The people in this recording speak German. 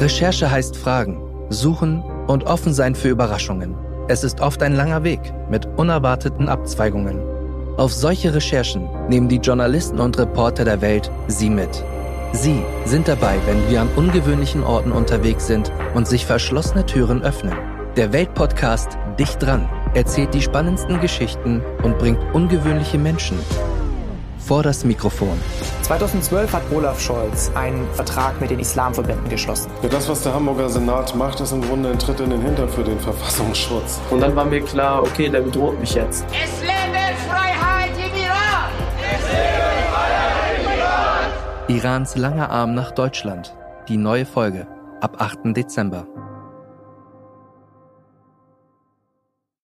Recherche heißt Fragen, suchen und offen sein für Überraschungen. Es ist oft ein langer Weg mit unerwarteten Abzweigungen. Auf solche Recherchen nehmen die Journalisten und Reporter der Welt Sie mit. Sie sind dabei, wenn wir an ungewöhnlichen Orten unterwegs sind und sich verschlossene Türen öffnen. Der Weltpodcast Dicht dran erzählt die spannendsten Geschichten und bringt ungewöhnliche Menschen vor das Mikrofon. 2012 hat Olaf Scholz einen Vertrag mit den Islamverbänden geschlossen. Ja, das, was der Hamburger Senat macht, ist im Grunde ein Tritt in den Hintern für den Verfassungsschutz. Und dann war mir klar, okay, der bedroht mich jetzt. Es lebe Freiheit im Iran! Es lebe Freiheit im Iran! Irans langer Arm nach Deutschland. Die neue Folge ab 8. Dezember.